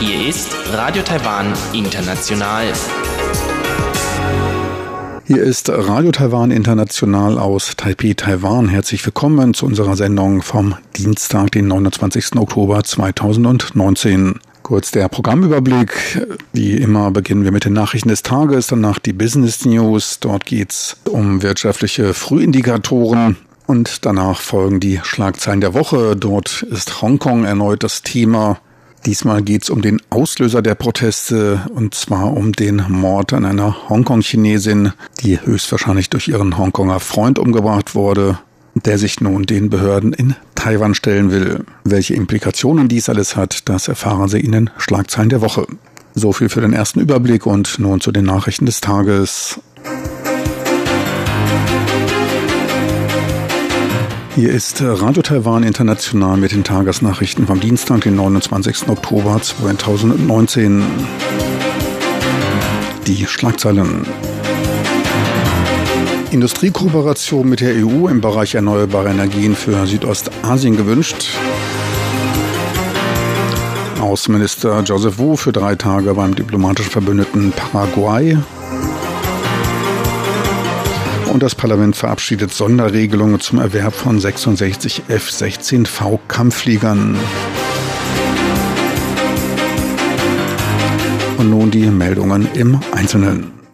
Hier ist Radio Taiwan International. Hier ist Radio Taiwan International aus Taipei, Taiwan. Herzlich willkommen zu unserer Sendung vom Dienstag, den 29. Oktober 2019. Kurz der Programmüberblick. Wie immer beginnen wir mit den Nachrichten des Tages, danach die Business News. Dort geht's um wirtschaftliche Frühindikatoren. Und danach folgen die Schlagzeilen der Woche. Dort ist Hongkong erneut das Thema. Diesmal geht es um den Auslöser der Proteste und zwar um den Mord an einer Hongkong-Chinesin, die höchstwahrscheinlich durch ihren Hongkonger Freund umgebracht wurde, der sich nun den Behörden in Taiwan stellen will. Welche Implikationen dies alles hat, das erfahren Sie in den Schlagzeilen der Woche. So viel für den ersten Überblick und nun zu den Nachrichten des Tages. Hier ist Radio Taiwan International mit den Tagesnachrichten vom Dienstag, den 29. Oktober 2019. Die Schlagzeilen. Industriekooperation mit der EU im Bereich erneuerbare Energien für Südostasien gewünscht. Außenminister Joseph Wu für drei Tage beim diplomatischen Verbündeten Paraguay und das Parlament verabschiedet Sonderregelungen zum Erwerb von 66 F-16V Kampffliegern. Und nun die Meldungen im Einzelnen.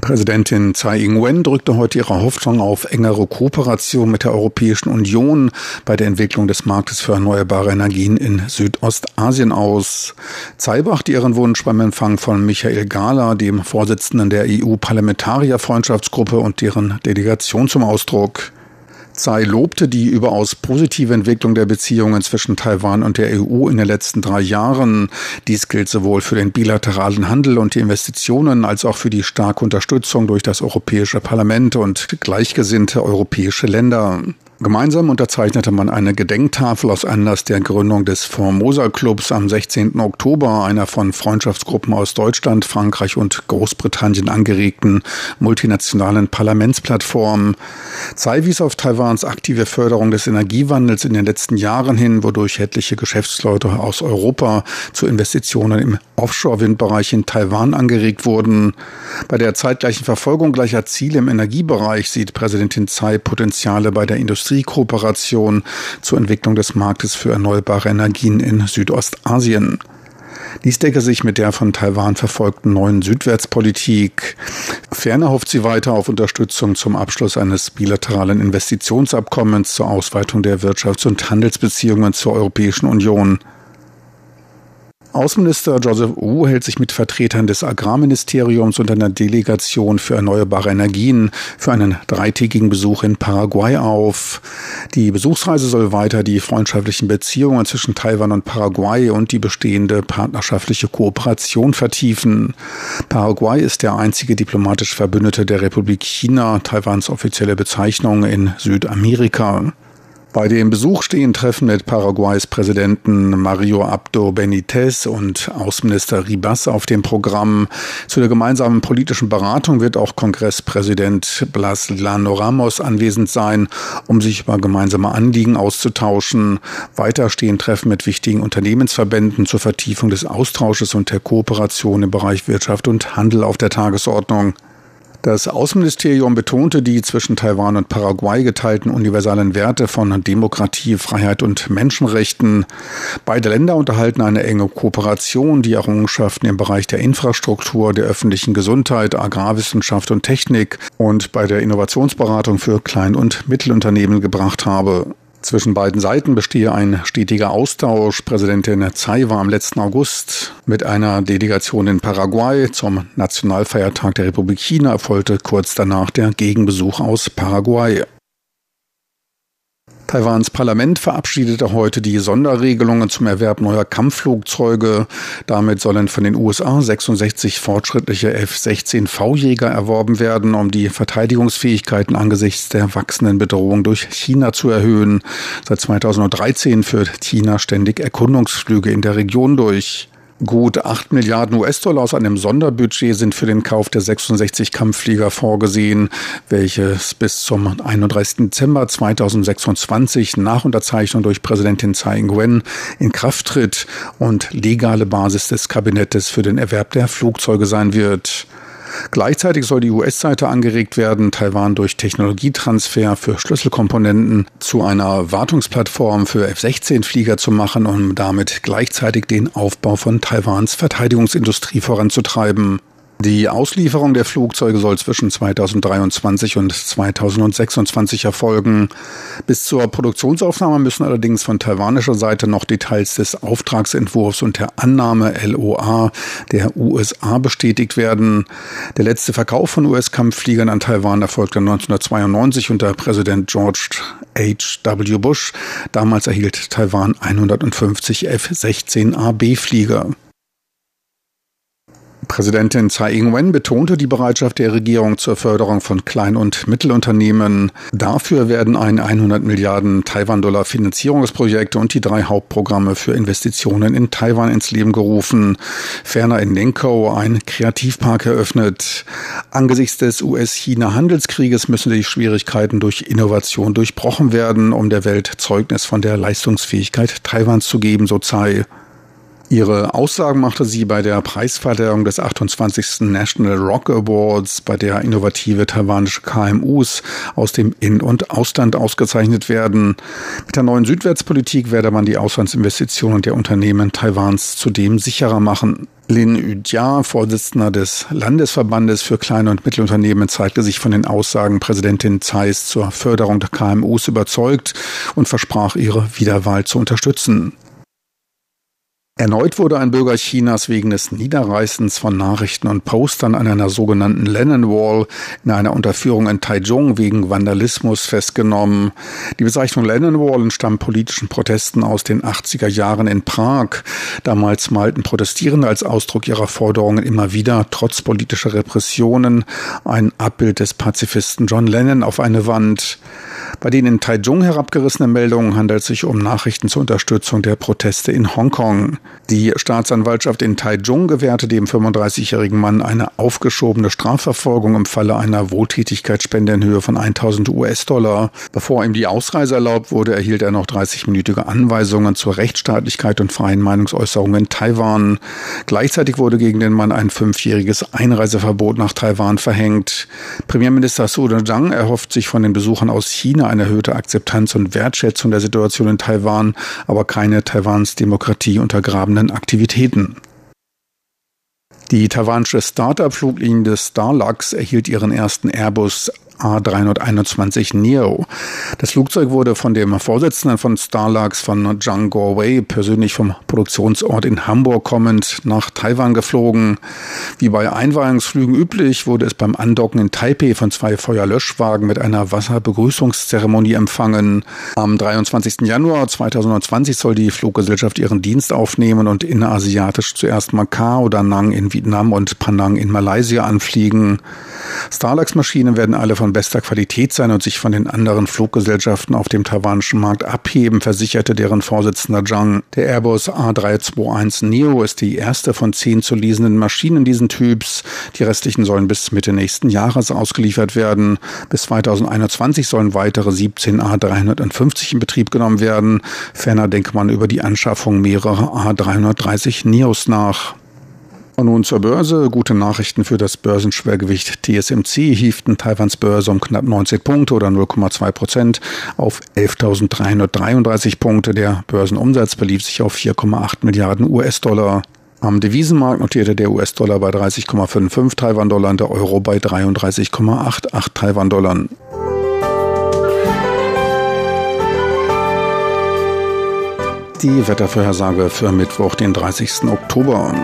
Präsidentin Tsai Ing-wen drückte heute ihre Hoffnung auf engere Kooperation mit der Europäischen Union bei der Entwicklung des Marktes für erneuerbare Energien in Südostasien aus. Tsai brachte ihren Wunsch beim Empfang von Michael Gala, dem Vorsitzenden der EU-Parlamentarierfreundschaftsgruppe und deren Delegation zum Ausdruck. Tsai lobte die überaus positive Entwicklung der Beziehungen zwischen Taiwan und der EU in den letzten drei Jahren. Dies gilt sowohl für den bilateralen Handel und die Investitionen als auch für die starke Unterstützung durch das Europäische Parlament und gleichgesinnte europäische Länder. Gemeinsam unterzeichnete man eine Gedenktafel aus Anlass der Gründung des Formosa Clubs am 16. Oktober, einer von Freundschaftsgruppen aus Deutschland, Frankreich und Großbritannien angeregten multinationalen Parlamentsplattform. Tsai wies auf Taiwans aktive Förderung des Energiewandels in den letzten Jahren hin, wodurch etliche Geschäftsleute aus Europa zu Investitionen im Offshore-Windbereich in Taiwan angeregt wurden. Bei der zeitgleichen Verfolgung gleicher Ziele im Energiebereich sieht Präsidentin Tsai Potenziale bei der Industrie Industriekooperation zur Entwicklung des Marktes für erneuerbare Energien in Südostasien. Dies decke sich mit der von Taiwan verfolgten neuen Südwärtspolitik. Ferner hofft sie weiter auf Unterstützung zum Abschluss eines bilateralen Investitionsabkommens zur Ausweitung der Wirtschafts- und Handelsbeziehungen zur Europäischen Union. Außenminister Joseph Wu hält sich mit Vertretern des Agrarministeriums und einer Delegation für erneuerbare Energien für einen dreitägigen Besuch in Paraguay auf. Die Besuchsreise soll weiter die freundschaftlichen Beziehungen zwischen Taiwan und Paraguay und die bestehende partnerschaftliche Kooperation vertiefen. Paraguay ist der einzige diplomatisch Verbündete der Republik China, Taiwans offizielle Bezeichnung in Südamerika. Bei dem Besuch stehen Treffen mit Paraguays Präsidenten Mario Abdo Benitez und Außenminister Ribas auf dem Programm. Zu der gemeinsamen politischen Beratung wird auch Kongresspräsident Blas Lano Ramos anwesend sein, um sich über gemeinsame Anliegen auszutauschen. Weiter stehen Treffen mit wichtigen Unternehmensverbänden zur Vertiefung des Austausches und der Kooperation im Bereich Wirtschaft und Handel auf der Tagesordnung. Das Außenministerium betonte die zwischen Taiwan und Paraguay geteilten universalen Werte von Demokratie, Freiheit und Menschenrechten. Beide Länder unterhalten eine enge Kooperation, die Errungenschaften im Bereich der Infrastruktur, der öffentlichen Gesundheit, Agrarwissenschaft und Technik und bei der Innovationsberatung für Klein- und Mittelunternehmen gebracht habe. Zwischen beiden Seiten bestehe ein stetiger Austausch. Präsidentin Tsai war am letzten August mit einer Delegation in Paraguay zum Nationalfeiertag der Republik China, erfolgte kurz danach der Gegenbesuch aus Paraguay. Taiwans Parlament verabschiedete heute die Sonderregelungen zum Erwerb neuer Kampfflugzeuge. Damit sollen von den USA 66 fortschrittliche F-16V-Jäger erworben werden, um die Verteidigungsfähigkeiten angesichts der wachsenden Bedrohung durch China zu erhöhen. Seit 2013 führt China ständig Erkundungsflüge in der Region durch. Gut 8 Milliarden US-Dollar aus einem Sonderbudget sind für den Kauf der 66 Kampfflieger vorgesehen, welches bis zum 31. Dezember 2026 nach Unterzeichnung durch Präsidentin Tsai Ing-wen in Kraft tritt und legale Basis des Kabinettes für den Erwerb der Flugzeuge sein wird. Gleichzeitig soll die US-Seite angeregt werden, Taiwan durch Technologietransfer für Schlüsselkomponenten zu einer Wartungsplattform für F-16-Flieger zu machen, um damit gleichzeitig den Aufbau von Taiwans Verteidigungsindustrie voranzutreiben. Die Auslieferung der Flugzeuge soll zwischen 2023 und 2026 erfolgen. Bis zur Produktionsaufnahme müssen allerdings von taiwanischer Seite noch Details des Auftragsentwurfs und der Annahme LOA der USA bestätigt werden. Der letzte Verkauf von US-Kampffliegern an Taiwan erfolgte 1992 unter Präsident George H.W. Bush. Damals erhielt Taiwan 150 F-16AB-Flieger. Präsidentin Tsai Ing-wen betonte die Bereitschaft der Regierung zur Förderung von Klein- und Mittelunternehmen. Dafür werden ein 100 Milliarden Taiwan-Dollar Finanzierungsprojekt und die drei Hauptprogramme für Investitionen in Taiwan ins Leben gerufen. Ferner in Nenko ein Kreativpark eröffnet. Angesichts des US-China-Handelskrieges müssen die Schwierigkeiten durch Innovation durchbrochen werden, um der Welt Zeugnis von der Leistungsfähigkeit Taiwans zu geben, so Tsai. Ihre Aussagen machte sie bei der Preisverleihung des 28. National Rock Awards, bei der innovative taiwanische KMUs aus dem In- und Ausland ausgezeichnet werden. Mit der neuen Südwärtspolitik werde man die Auslandsinvestitionen der Unternehmen Taiwans zudem sicherer machen. Lin Yujia, Vorsitzender des Landesverbandes für kleine und Mittelunternehmen, zeigte sich von den Aussagen Präsidentin Zeiss zur Förderung der KMUs überzeugt und versprach ihre Wiederwahl zu unterstützen. Erneut wurde ein Bürger Chinas wegen des Niederreißens von Nachrichten und Postern an einer sogenannten Lennon Wall in einer Unterführung in Taichung wegen Vandalismus festgenommen. Die Bezeichnung Lennon Wall entstammt politischen Protesten aus den 80er Jahren in Prag. Damals malten Protestierende als Ausdruck ihrer Forderungen immer wieder, trotz politischer Repressionen, ein Abbild des Pazifisten John Lennon auf eine Wand. Bei den in Taichung herabgerissenen Meldungen handelt es sich um Nachrichten zur Unterstützung der Proteste in Hongkong. Die Staatsanwaltschaft in Taichung gewährte dem 35-jährigen Mann eine aufgeschobene Strafverfolgung im Falle einer Wohltätigkeitsspende in Höhe von 1000 US-Dollar. Bevor ihm die Ausreise erlaubt wurde, erhielt er noch 30-minütige Anweisungen zur Rechtsstaatlichkeit und freien Meinungsäußerung in Taiwan. Gleichzeitig wurde gegen den Mann ein fünfjähriges Einreiseverbot nach Taiwan verhängt. Premierminister Su Zhang erhofft sich von den Besuchern aus China eine erhöhte Akzeptanz und Wertschätzung der Situation in Taiwan, aber keine Taiwans Demokratie untergraben untergrabenen Aktivitäten. Die taiwanische Startup-Fluglinie Starlux erhielt ihren ersten Airbus A321 Neo. Das Flugzeug wurde von dem Vorsitzenden von Starlux, von Zhang Guowei, persönlich vom Produktionsort in Hamburg kommend nach Taiwan geflogen. Wie bei Einweihungsflügen üblich, wurde es beim Andocken in Taipei von zwei Feuerlöschwagen mit einer Wasserbegrüßungszeremonie empfangen. Am 23. Januar 2020 soll die Fluggesellschaft ihren Dienst aufnehmen und innerasiatisch zuerst Macau, Danang in Vietnam und Penang in Malaysia anfliegen. Starlux-Maschinen werden alle von bester Qualität sein und sich von den anderen Fluggesellschaften auf dem taiwanischen Markt abheben, versicherte deren Vorsitzender Zhang. Der Airbus A321 Neo ist die erste von zehn zu leasenden Maschinen diesen Typs. Die restlichen sollen bis Mitte nächsten Jahres ausgeliefert werden. Bis 2021 sollen weitere 17 A350 in Betrieb genommen werden. Ferner denke man über die Anschaffung mehrerer A330 Neos nach. Und nun zur Börse. Gute Nachrichten für das Börsenschwergewicht TSMC hieften Taiwans Börse um knapp 90 Punkte oder 0,2 Prozent auf 11.333 Punkte. Der Börsenumsatz belief sich auf 4,8 Milliarden US-Dollar. Am Devisenmarkt notierte der US-Dollar bei 30,55 Taiwan-Dollar der Euro bei 33,88 Taiwan-Dollar. Die Wettervorhersage für Mittwoch, den 30. Oktober.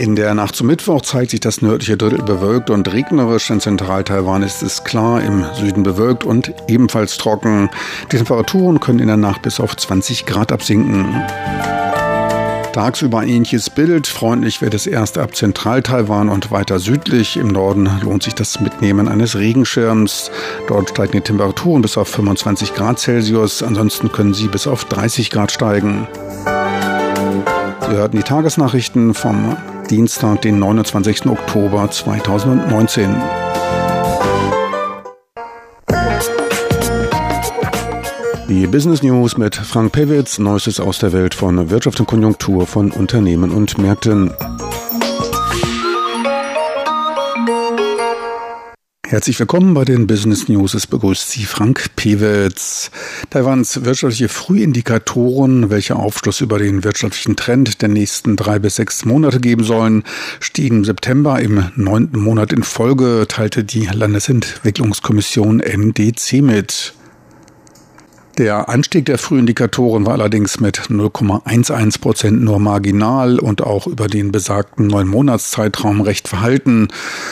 In der Nacht zum Mittwoch zeigt sich das nördliche Drittel bewölkt und regnerisch. In Zentral-Taiwan ist es klar, im Süden bewölkt und ebenfalls trocken. Die Temperaturen können in der Nacht bis auf 20 Grad absinken. Tagsüber ein ähnliches Bild. Freundlich wird es erst ab Zentral-Taiwan und weiter südlich. Im Norden lohnt sich das Mitnehmen eines Regenschirms. Dort steigen die Temperaturen bis auf 25 Grad Celsius. Ansonsten können sie bis auf 30 Grad steigen. Sie hörten die Tagesnachrichten vom Dienstag, den 29. Oktober 2019. Die Business News mit Frank Pewitz, Neuestes aus der Welt von Wirtschaft und Konjunktur von Unternehmen und Märkten. Herzlich willkommen bei den Business News. Es begrüßt Sie Frank Pewitz. Taiwans wirtschaftliche Frühindikatoren, welche Aufschluss über den wirtschaftlichen Trend der nächsten drei bis sechs Monate geben sollen, stiegen im September im neunten Monat in Folge, teilte die Landesentwicklungskommission MDC mit. Der Anstieg der Frühindikatoren war allerdings mit 0,11 Prozent nur marginal und auch über den besagten neun Monatszeitraum recht verhalten.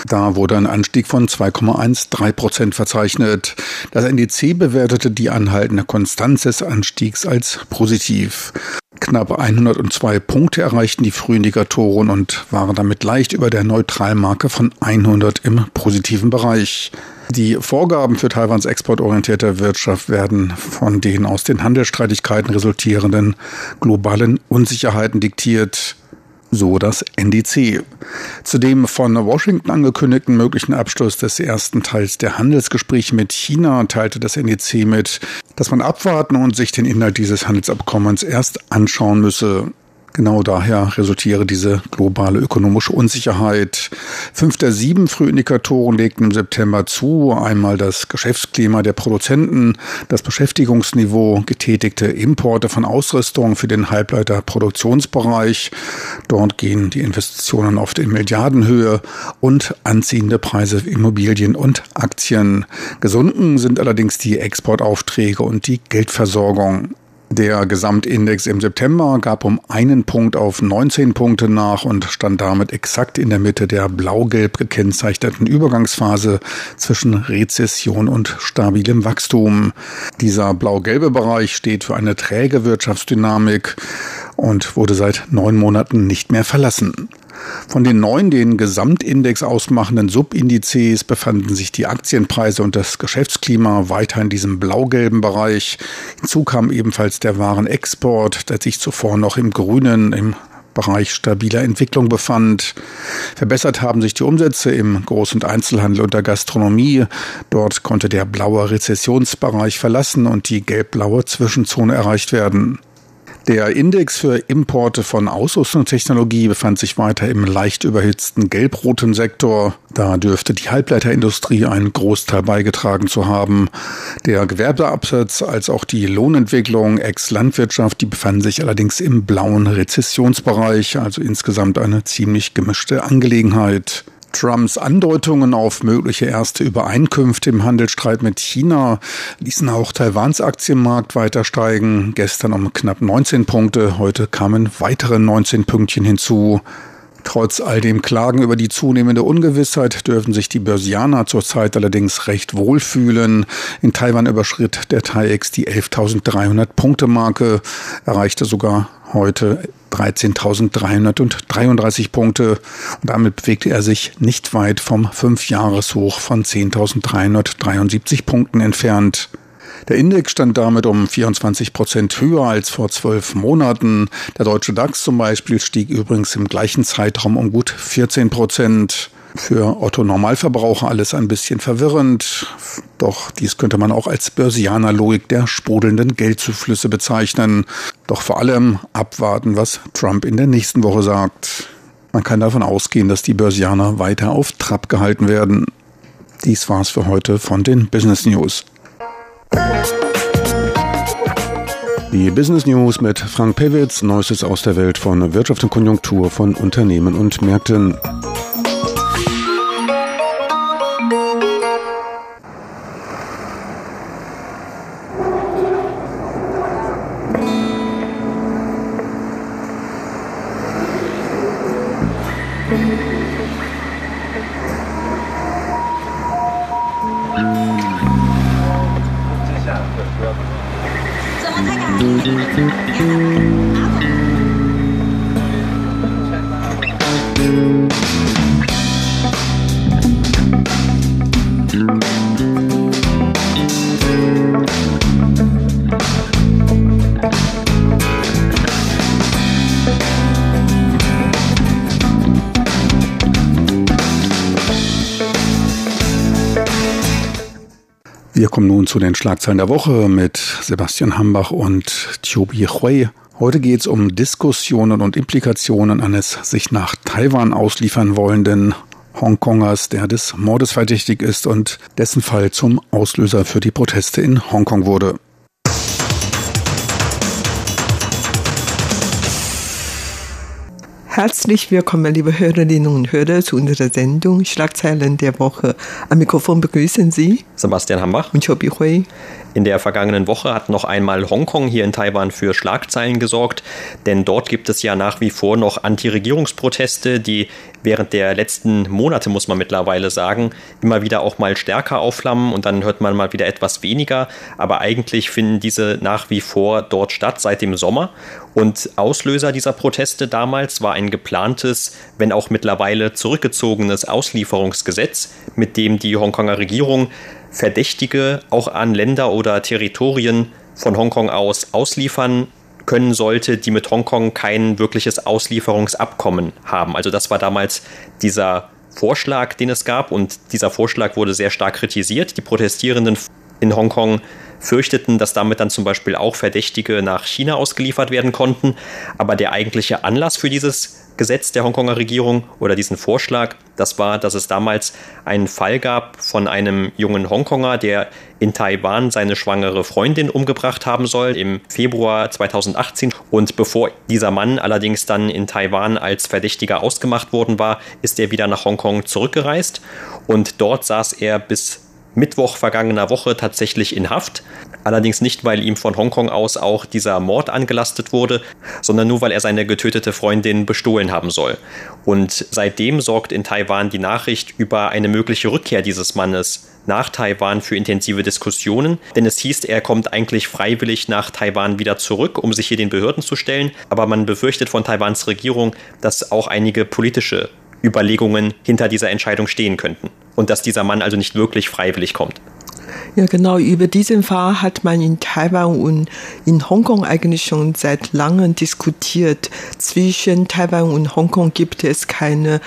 Da wurde ein Anstieg von 2,13 Prozent verzeichnet. Das NDC bewertete die anhaltende Konstanz des Anstiegs als positiv. Knapp 102 Punkte erreichten die Frühindikatoren und waren damit leicht über der Neutralmarke von 100 im positiven Bereich. Die Vorgaben für Taiwans exportorientierte Wirtschaft werden von den aus den Handelsstreitigkeiten resultierenden globalen Unsicherheiten diktiert so das NDC. Zu dem von Washington angekündigten möglichen Abschluss des ersten Teils der Handelsgespräche mit China teilte das NDC mit, dass man abwarten und sich den Inhalt dieses Handelsabkommens erst anschauen müsse. Genau daher resultiere diese globale ökonomische Unsicherheit. Fünf der sieben Frühindikatoren legten im September zu. Einmal das Geschäftsklima der Produzenten, das Beschäftigungsniveau, getätigte Importe von Ausrüstung für den Halbleiterproduktionsbereich. Dort gehen die Investitionen oft in Milliardenhöhe und anziehende Preise für Immobilien und Aktien. Gesunken sind allerdings die Exportaufträge und die Geldversorgung. Der Gesamtindex im September gab um einen Punkt auf 19 Punkte nach und stand damit exakt in der Mitte der blau-gelb gekennzeichneten Übergangsphase zwischen Rezession und stabilem Wachstum. Dieser blau-gelbe Bereich steht für eine träge Wirtschaftsdynamik und wurde seit neun Monaten nicht mehr verlassen. Von den neun den Gesamtindex ausmachenden Subindizes befanden sich die Aktienpreise und das Geschäftsklima weiter in diesem blau-gelben Bereich. Hinzu kam ebenfalls der Warenexport, der sich zuvor noch im grünen, im Bereich stabiler Entwicklung befand. Verbessert haben sich die Umsätze im Groß- und Einzelhandel und der Gastronomie. Dort konnte der blaue Rezessionsbereich verlassen und die gelb-blaue Zwischenzone erreicht werden. Der Index für Importe von Ausrüstungstechnologie befand sich weiter im leicht überhitzten gelb-roten Sektor. Da dürfte die Halbleiterindustrie einen Großteil beigetragen zu haben. Der Gewerbeabsatz als auch die Lohnentwicklung ex-Landwirtschaft, die befanden sich allerdings im blauen Rezessionsbereich, also insgesamt eine ziemlich gemischte Angelegenheit. Trumps Andeutungen auf mögliche erste Übereinkünfte im Handelsstreit mit China ließen auch Taiwans Aktienmarkt weiter steigen. Gestern um knapp 19 Punkte, heute kamen weitere 19 Pünktchen hinzu. Trotz all dem Klagen über die zunehmende Ungewissheit dürfen sich die Börsianer zurzeit allerdings recht wohlfühlen. In Taiwan überschritt der TAIEX die 11.300 Punkte Marke, erreichte sogar heute 13.333 Punkte und damit bewegte er sich nicht weit vom Fünfjahreshoch von 10.373 Punkten entfernt. Der Index stand damit um 24 Prozent höher als vor zwölf Monaten. Der deutsche DAX zum Beispiel stieg übrigens im gleichen Zeitraum um gut 14 Prozent. Für Otto Normalverbraucher alles ein bisschen verwirrend, doch dies könnte man auch als Börsianer-Logik der sprudelnden Geldzuflüsse bezeichnen. Doch vor allem abwarten, was Trump in der nächsten Woche sagt. Man kann davon ausgehen, dass die Börsianer weiter auf Trab gehalten werden. Dies war's für heute von den Business News. Die Business News mit Frank Pewitz, Neuestes aus der Welt von Wirtschaft und Konjunktur von Unternehmen und Märkten. Wir kommen nun zu den Schlagzeilen der Woche mit Sebastian Hambach und Chobi Hui. Heute geht es um Diskussionen und Implikationen eines sich nach Taiwan ausliefern wollenden Hongkongers, der des Mordes verdächtig ist und dessen Fall zum Auslöser für die Proteste in Hongkong wurde. Herzlich willkommen, liebe Hörerinnen und Hörer, zu unserer Sendung Schlagzeilen der Woche. Am Mikrofon begrüßen Sie Sebastian Hambach und Chobi Hui. In der vergangenen Woche hat noch einmal Hongkong hier in Taiwan für Schlagzeilen gesorgt, denn dort gibt es ja nach wie vor noch Anti-Regierungsproteste, die während der letzten Monate, muss man mittlerweile sagen, immer wieder auch mal stärker aufflammen und dann hört man mal wieder etwas weniger. Aber eigentlich finden diese nach wie vor dort statt seit dem Sommer. Und Auslöser dieser Proteste damals war ein geplantes, wenn auch mittlerweile zurückgezogenes Auslieferungsgesetz, mit dem die Hongkonger Regierung Verdächtige auch an Länder oder Territorien von Hongkong aus ausliefern können sollte, die mit Hongkong kein wirkliches Auslieferungsabkommen haben. Also das war damals dieser Vorschlag, den es gab und dieser Vorschlag wurde sehr stark kritisiert. Die Protestierenden in Hongkong fürchteten, dass damit dann zum Beispiel auch Verdächtige nach China ausgeliefert werden konnten. Aber der eigentliche Anlass für dieses Gesetz der Hongkonger Regierung oder diesen Vorschlag, das war, dass es damals einen Fall gab von einem jungen Hongkonger, der in Taiwan seine schwangere Freundin umgebracht haben soll im Februar 2018. Und bevor dieser Mann allerdings dann in Taiwan als Verdächtiger ausgemacht worden war, ist er wieder nach Hongkong zurückgereist und dort saß er bis Mittwoch vergangener Woche tatsächlich in Haft. Allerdings nicht, weil ihm von Hongkong aus auch dieser Mord angelastet wurde, sondern nur, weil er seine getötete Freundin bestohlen haben soll. Und seitdem sorgt in Taiwan die Nachricht über eine mögliche Rückkehr dieses Mannes nach Taiwan für intensive Diskussionen, denn es hieß, er kommt eigentlich freiwillig nach Taiwan wieder zurück, um sich hier den Behörden zu stellen, aber man befürchtet von Taiwans Regierung, dass auch einige politische Überlegungen hinter dieser Entscheidung stehen könnten und dass dieser Mann also nicht wirklich freiwillig kommt. Ja, genau. Über diesen Fall hat man in Taiwan und in Hongkong eigentlich schon seit langem diskutiert. Zwischen Taiwan und Hongkong gibt es keine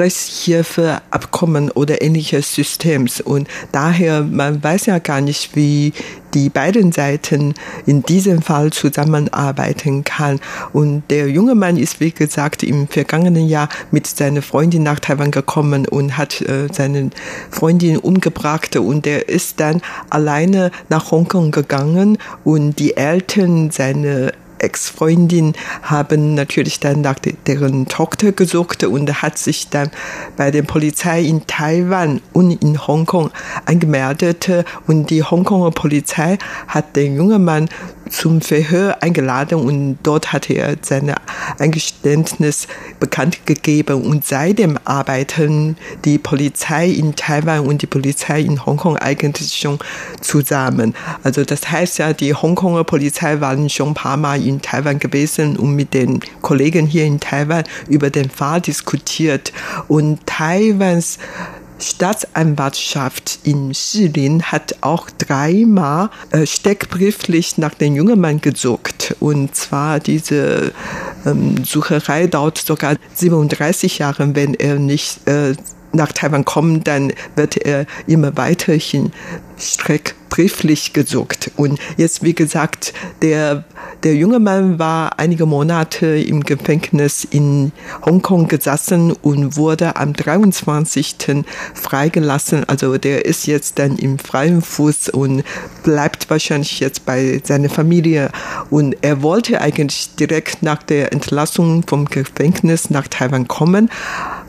Rechtshilfeabkommen oder ähnliches Systems. Und daher, man weiß ja gar nicht, wie die beiden Seiten in diesem Fall zusammenarbeiten kann. Und der junge Mann ist, wie gesagt, im vergangenen Jahr mit seiner Freundin nach Taiwan gekommen und hat äh, seine Freundin umgebracht und er ist dann alleine nach Hongkong gegangen und die Eltern, seine Ex-Freundin haben natürlich dann nach deren Tochter gesucht und hat sich dann bei der Polizei in Taiwan und in Hongkong angemeldet. Und die Hongkonger Polizei hat den jungen Mann zum Verhör eingeladen und dort hat er seine Eingeständnis bekannt gegeben und seitdem arbeiten die Polizei in Taiwan und die Polizei in Hongkong eigentlich schon zusammen. Also das heißt ja, die Hongkonger Polizei waren schon ein paar Mal in Taiwan gewesen und mit den Kollegen hier in Taiwan über den Fall diskutiert und Taiwans Staatsanwaltschaft in Shilin hat auch dreimal äh, steckbrieflich nach dem jungen Mann gesucht. Und zwar diese ähm, Sucherei dauert sogar 37 Jahre, wenn er nicht äh, nach Taiwan kommt, dann wird er immer weiterhin streckbrieflich gesucht. Und jetzt, wie gesagt, der der junge Mann war einige Monate im Gefängnis in Hongkong gesessen und wurde am 23. freigelassen. Also der ist jetzt dann im freien Fuß und bleibt wahrscheinlich jetzt bei seiner Familie. Und er wollte eigentlich direkt nach der Entlassung vom Gefängnis nach Taiwan kommen.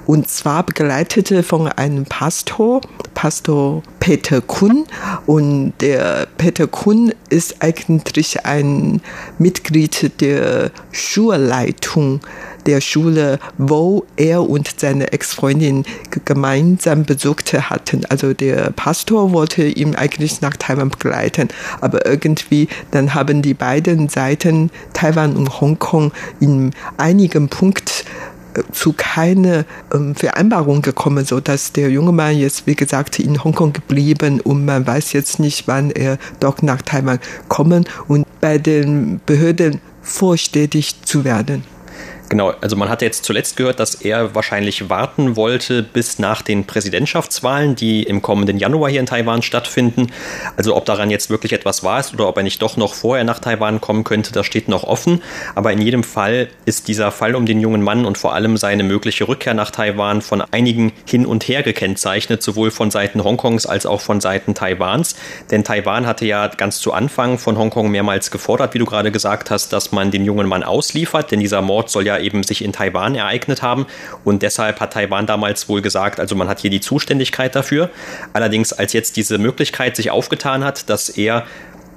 Und zwar begleitete von einem Pastor, Pastor Peter Kun. Und der Peter Kun ist eigentlich ein Mitglied der Schulleitung der Schule, wo er und seine Ex-Freundin gemeinsam besucht hatten. Also der Pastor wollte ihn eigentlich nach Taiwan begleiten, aber irgendwie dann haben die beiden Seiten, Taiwan und Hongkong, in einigen Punkten zu keine ähm, Vereinbarung gekommen, so dass der junge Mann jetzt, wie gesagt, in Hongkong geblieben und man weiß jetzt nicht, wann er doch nach Taiwan kommen und bei den Behörden vorstellig zu werden. Genau, also man hat jetzt zuletzt gehört, dass er wahrscheinlich warten wollte bis nach den Präsidentschaftswahlen, die im kommenden Januar hier in Taiwan stattfinden. Also ob daran jetzt wirklich etwas war ist oder ob er nicht doch noch vorher nach Taiwan kommen könnte, das steht noch offen. Aber in jedem Fall ist dieser Fall um den jungen Mann und vor allem seine mögliche Rückkehr nach Taiwan von einigen hin und her gekennzeichnet, sowohl von Seiten Hongkongs als auch von Seiten Taiwans. Denn Taiwan hatte ja ganz zu Anfang von Hongkong mehrmals gefordert, wie du gerade gesagt hast, dass man den jungen Mann ausliefert, denn dieser Mord soll ja eben sich in Taiwan ereignet haben. Und deshalb hat Taiwan damals wohl gesagt, also man hat hier die Zuständigkeit dafür. Allerdings, als jetzt diese Möglichkeit sich aufgetan hat, dass er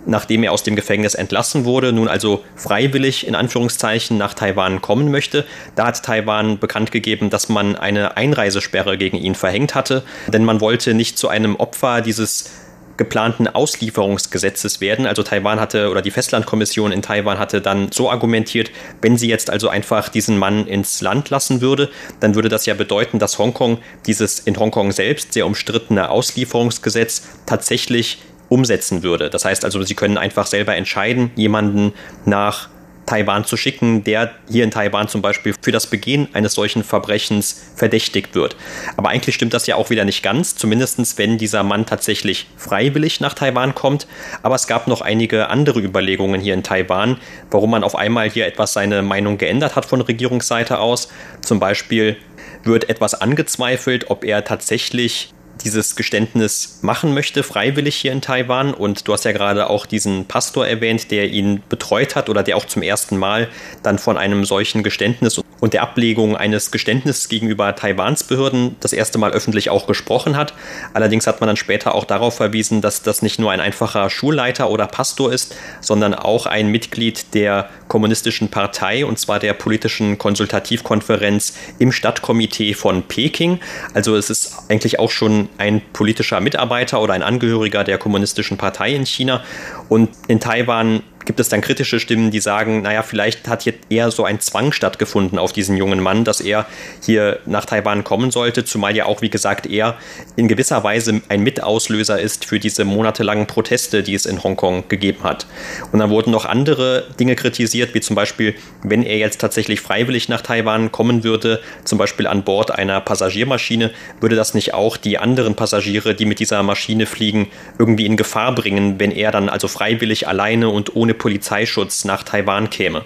nachdem er aus dem Gefängnis entlassen wurde, nun also freiwillig in Anführungszeichen nach Taiwan kommen möchte. Da hat Taiwan bekannt gegeben, dass man eine Einreisesperre gegen ihn verhängt hatte, denn man wollte nicht zu einem Opfer dieses geplanten Auslieferungsgesetzes werden. Also Taiwan hatte oder die Festlandkommission in Taiwan hatte dann so argumentiert, wenn sie jetzt also einfach diesen Mann ins Land lassen würde, dann würde das ja bedeuten, dass Hongkong dieses in Hongkong selbst sehr umstrittene Auslieferungsgesetz tatsächlich umsetzen würde. Das heißt also, sie können einfach selber entscheiden, jemanden nach Taiwan zu schicken, der hier in Taiwan zum Beispiel für das Begehen eines solchen Verbrechens verdächtigt wird. Aber eigentlich stimmt das ja auch wieder nicht ganz, zumindest wenn dieser Mann tatsächlich freiwillig nach Taiwan kommt. Aber es gab noch einige andere Überlegungen hier in Taiwan, warum man auf einmal hier etwas seine Meinung geändert hat von Regierungsseite aus. Zum Beispiel wird etwas angezweifelt, ob er tatsächlich dieses Geständnis machen möchte, freiwillig hier in Taiwan. Und du hast ja gerade auch diesen Pastor erwähnt, der ihn betreut hat oder der auch zum ersten Mal dann von einem solchen Geständnis und der Ablegung eines Geständnisses gegenüber Taiwans Behörden das erste Mal öffentlich auch gesprochen hat. Allerdings hat man dann später auch darauf verwiesen, dass das nicht nur ein einfacher Schulleiter oder Pastor ist, sondern auch ein Mitglied der kommunistischen Partei und zwar der politischen Konsultativkonferenz im Stadtkomitee von Peking. Also es ist eigentlich auch schon ein politischer Mitarbeiter oder ein Angehöriger der kommunistischen Partei in China. Und in Taiwan gibt es dann kritische Stimmen, die sagen, naja, vielleicht hat hier eher so ein Zwang stattgefunden auf diesen jungen Mann, dass er hier nach Taiwan kommen sollte, zumal ja auch, wie gesagt, er in gewisser Weise ein Mitauslöser ist für diese monatelangen Proteste, die es in Hongkong gegeben hat. Und dann wurden noch andere Dinge kritisiert, wie zum Beispiel, wenn er jetzt tatsächlich freiwillig nach Taiwan kommen würde, zum Beispiel an Bord einer Passagiermaschine, würde das nicht auch die anderen Passagiere, die mit dieser Maschine fliegen, irgendwie in Gefahr bringen, wenn er dann also freiwillig alleine und ohne Polizeischutz nach Taiwan käme.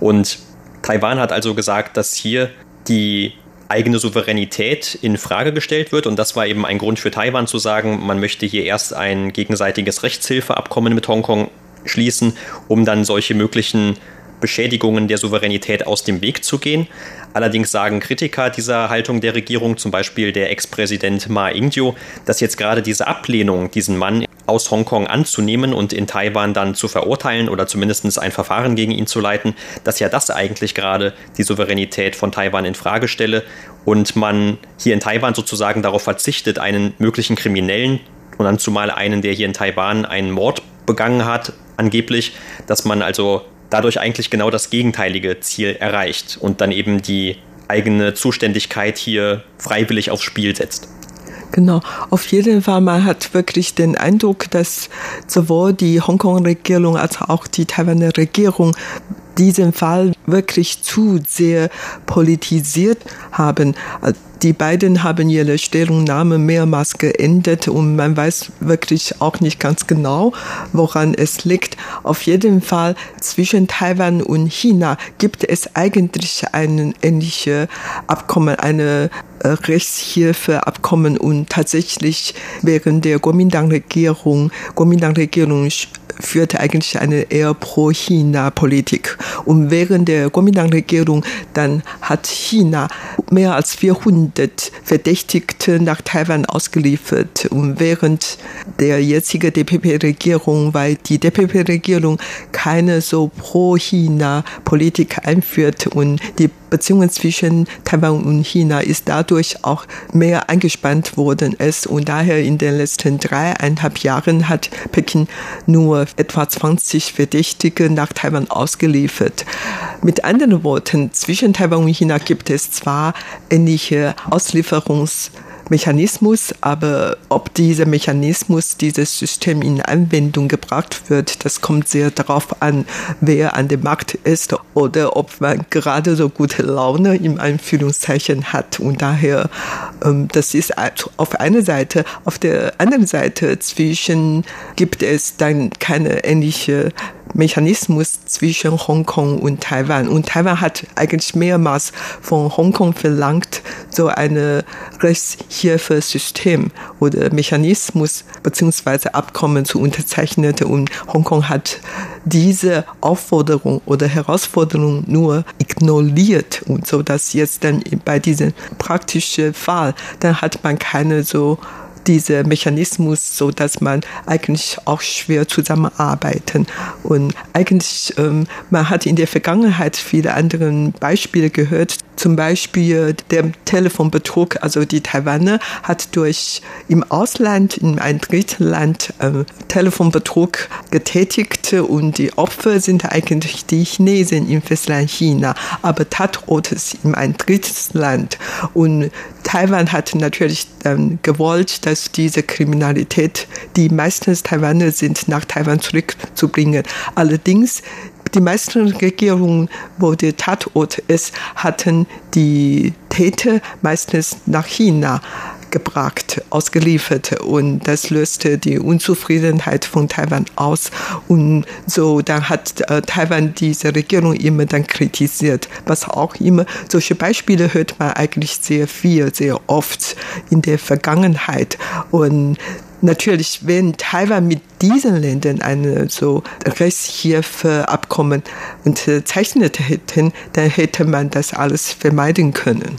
Und Taiwan hat also gesagt, dass hier die eigene Souveränität in Frage gestellt wird. Und das war eben ein Grund für Taiwan zu sagen, man möchte hier erst ein gegenseitiges Rechtshilfeabkommen mit Hongkong schließen, um dann solche möglichen Beschädigungen der Souveränität aus dem Weg zu gehen. Allerdings sagen Kritiker dieser Haltung der Regierung, zum Beispiel der Ex-Präsident Ma Ying-jeou, dass jetzt gerade diese Ablehnung, diesen Mann aus Hongkong anzunehmen und in Taiwan dann zu verurteilen oder zumindest ein Verfahren gegen ihn zu leiten, dass ja das eigentlich gerade die Souveränität von Taiwan in Frage stelle und man hier in Taiwan sozusagen darauf verzichtet, einen möglichen Kriminellen und dann zumal einen, der hier in Taiwan einen Mord begangen hat, angeblich, dass man also dadurch eigentlich genau das gegenteilige Ziel erreicht und dann eben die eigene Zuständigkeit hier freiwillig aufs Spiel setzt. Genau, auf jeden Fall, man hat wirklich den Eindruck, dass sowohl die Hongkong-Regierung als auch die Taiwaner Regierung diesen Fall wirklich zu sehr politisiert haben. Die beiden haben ihre Stellungnahme mehrmals geändert und man weiß wirklich auch nicht ganz genau, woran es liegt. Auf jeden Fall zwischen Taiwan und China gibt es eigentlich ein ähnliches Abkommen, eine äh, Rechtshilfeabkommen und tatsächlich während der Kuomintang-Regierung, Kuomintang-Regierung führte eigentlich eine eher pro-China-Politik. Und während der Kuomintang-Regierung dann hat China mehr als 400 Verdächtigte nach Taiwan ausgeliefert. Und während der jetzigen DPP-Regierung, weil die DPP-Regierung keine so pro-China-Politik einführt und die Beziehungen zwischen Taiwan und China ist dadurch auch mehr eingespannt worden ist. Und daher in den letzten dreieinhalb Jahren hat Peking nur etwa 20 Verdächtige nach Taiwan ausgeliefert. Mit anderen Worten, zwischen Taiwan und China gibt es zwar ähnliche Auslieferungs Mechanismus, aber ob dieser Mechanismus, dieses System in Anwendung gebracht wird, das kommt sehr darauf an, wer an dem Markt ist oder ob man gerade so gute Laune im Anführungszeichen hat. Und daher, ähm, das ist auf einer Seite, auf der anderen Seite zwischen gibt es dann keine ähnliche Mechanismus zwischen Hongkong und Taiwan. Und Taiwan hat eigentlich mehrmals von Hongkong verlangt, so eine Rechtshilfesystem oder Mechanismus bzw. Abkommen zu unterzeichnen. Und Hongkong hat diese Aufforderung oder Herausforderung nur ignoriert. Und so dass jetzt dann bei diesem praktischen Fall, dann hat man keine so dieser Mechanismus, so dass man eigentlich auch schwer zusammenarbeiten. Und eigentlich, ähm, man hat in der Vergangenheit viele andere Beispiele gehört. Zum Beispiel der Telefonbetrug, also die Taiwaner hat durch im Ausland, in einem Drittland, äh, Telefonbetrug getätigt und die Opfer sind eigentlich die Chinesen im Festland China, aber Tatort ist in einem Drittland. Und Taiwan hat natürlich ähm, gewollt, dass diese Kriminalität, die meistens Taiwaner sind, nach Taiwan zurückzubringen. Allerdings die meisten Regierungen, wo der Tatort ist, hatten die Täter meistens nach China gebracht, ausgeliefert. Und das löste die Unzufriedenheit von Taiwan aus. Und so dann hat äh, Taiwan diese Regierung immer dann kritisiert, was auch immer. Solche Beispiele hört man eigentlich sehr viel, sehr oft in der Vergangenheit. Und Natürlich, wenn Taiwan mit diesen Ländern ein so Rechtshilfeabkommen unterzeichnet hätten, dann hätte man das alles vermeiden können.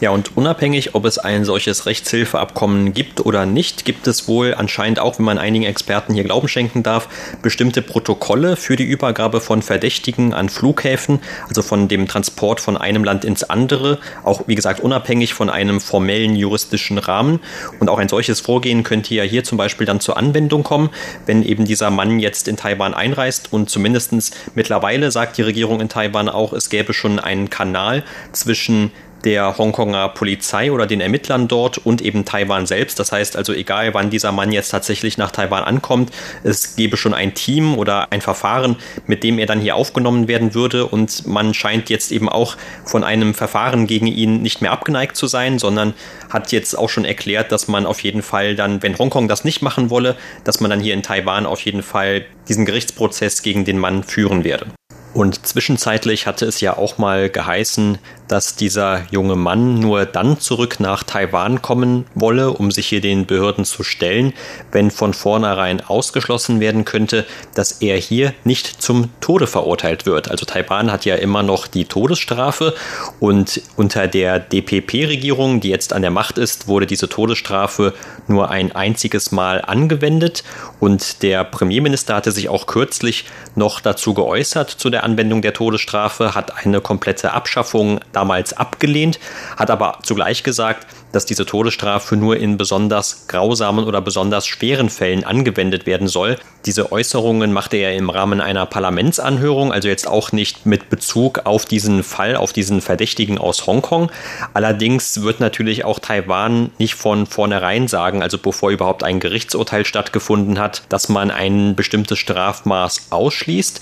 Ja, und unabhängig, ob es ein solches Rechtshilfeabkommen gibt oder nicht, gibt es wohl anscheinend auch, wenn man einigen Experten hier Glauben schenken darf, bestimmte Protokolle für die Übergabe von Verdächtigen an Flughäfen, also von dem Transport von einem Land ins andere, auch wie gesagt unabhängig von einem formellen juristischen Rahmen. Und auch ein solches Vorgehen könnte ja hier zum Beispiel dann zur Anwendung kommen, wenn eben dieser Mann jetzt in Taiwan einreist und zumindestens mittlerweile sagt die Regierung in Taiwan auch, es gäbe schon einen Kanal zwischen der Hongkonger Polizei oder den Ermittlern dort und eben Taiwan selbst. Das heißt also, egal wann dieser Mann jetzt tatsächlich nach Taiwan ankommt, es gäbe schon ein Team oder ein Verfahren, mit dem er dann hier aufgenommen werden würde. Und man scheint jetzt eben auch von einem Verfahren gegen ihn nicht mehr abgeneigt zu sein, sondern hat jetzt auch schon erklärt, dass man auf jeden Fall dann, wenn Hongkong das nicht machen wolle, dass man dann hier in Taiwan auf jeden Fall diesen Gerichtsprozess gegen den Mann führen werde. Und zwischenzeitlich hatte es ja auch mal geheißen, dass dieser junge Mann nur dann zurück nach Taiwan kommen wolle, um sich hier den Behörden zu stellen, wenn von vornherein ausgeschlossen werden könnte, dass er hier nicht zum Tode verurteilt wird. Also Taiwan hat ja immer noch die Todesstrafe und unter der DPP-Regierung, die jetzt an der Macht ist, wurde diese Todesstrafe nur ein einziges Mal angewendet und der Premierminister hatte sich auch kürzlich noch dazu geäußert zu der Anwendung der Todesstrafe, hat eine komplette Abschaffung damals abgelehnt, hat aber zugleich gesagt, dass diese Todesstrafe nur in besonders grausamen oder besonders schweren Fällen angewendet werden soll. Diese Äußerungen machte er im Rahmen einer Parlamentsanhörung, also jetzt auch nicht mit Bezug auf diesen Fall, auf diesen Verdächtigen aus Hongkong. Allerdings wird natürlich auch Taiwan nicht von vornherein sagen, also bevor überhaupt ein Gerichtsurteil stattgefunden hat, dass man ein bestimmtes Strafmaß ausschließt.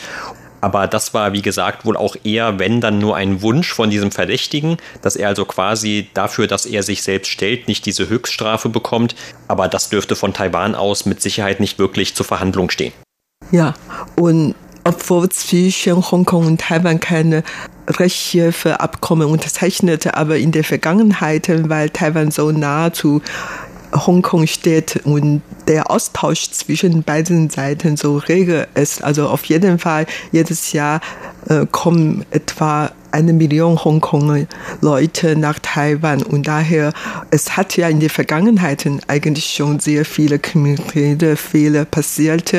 Aber das war, wie gesagt, wohl auch eher, wenn dann nur ein Wunsch von diesem Verdächtigen, dass er also quasi dafür, dass er sich selbst stellt, nicht diese Höchststrafe bekommt. Aber das dürfte von Taiwan aus mit Sicherheit nicht wirklich zur Verhandlung stehen. Ja, und obwohl zwischen Hongkong und Taiwan keine Rechtshilfeabkommen unterzeichnete, aber in der Vergangenheit, weil Taiwan so nah zu Hongkong steht und der Austausch zwischen beiden Seiten so rege ist. Also auf jeden Fall jedes Jahr äh, kommen etwa eine Million Hongkonger Leute nach Taiwan. Und daher es hat ja in der Vergangenheit eigentlich schon sehr viele kriminelle Fehler passiert.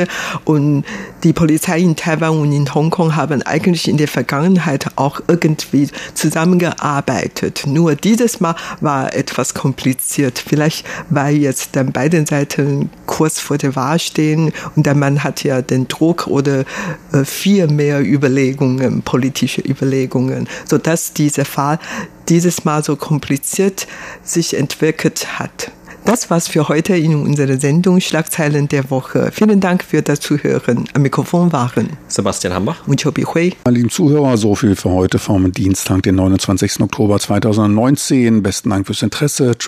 Und die Polizei in Taiwan und in Hongkong haben eigentlich in der Vergangenheit auch irgendwie zusammengearbeitet. Nur dieses Mal war etwas kompliziert, vielleicht weil jetzt dann beiden Seiten kurz vor der Wahl stehen und der Mann hat ja den Druck oder äh, viel mehr Überlegungen, politische Überlegungen, sodass dieser Fall dieses Mal so kompliziert sich entwickelt hat. Das war's für heute in unserer Sendung Schlagzeilen der Woche. Vielen Dank für das Zuhören. Am Mikrofon waren Sebastian Hambach und Chobi Hui. Lieben Zuhörer, so viel für heute vom Dienstag, den 29. Oktober 2019. Besten Dank fürs Interesse.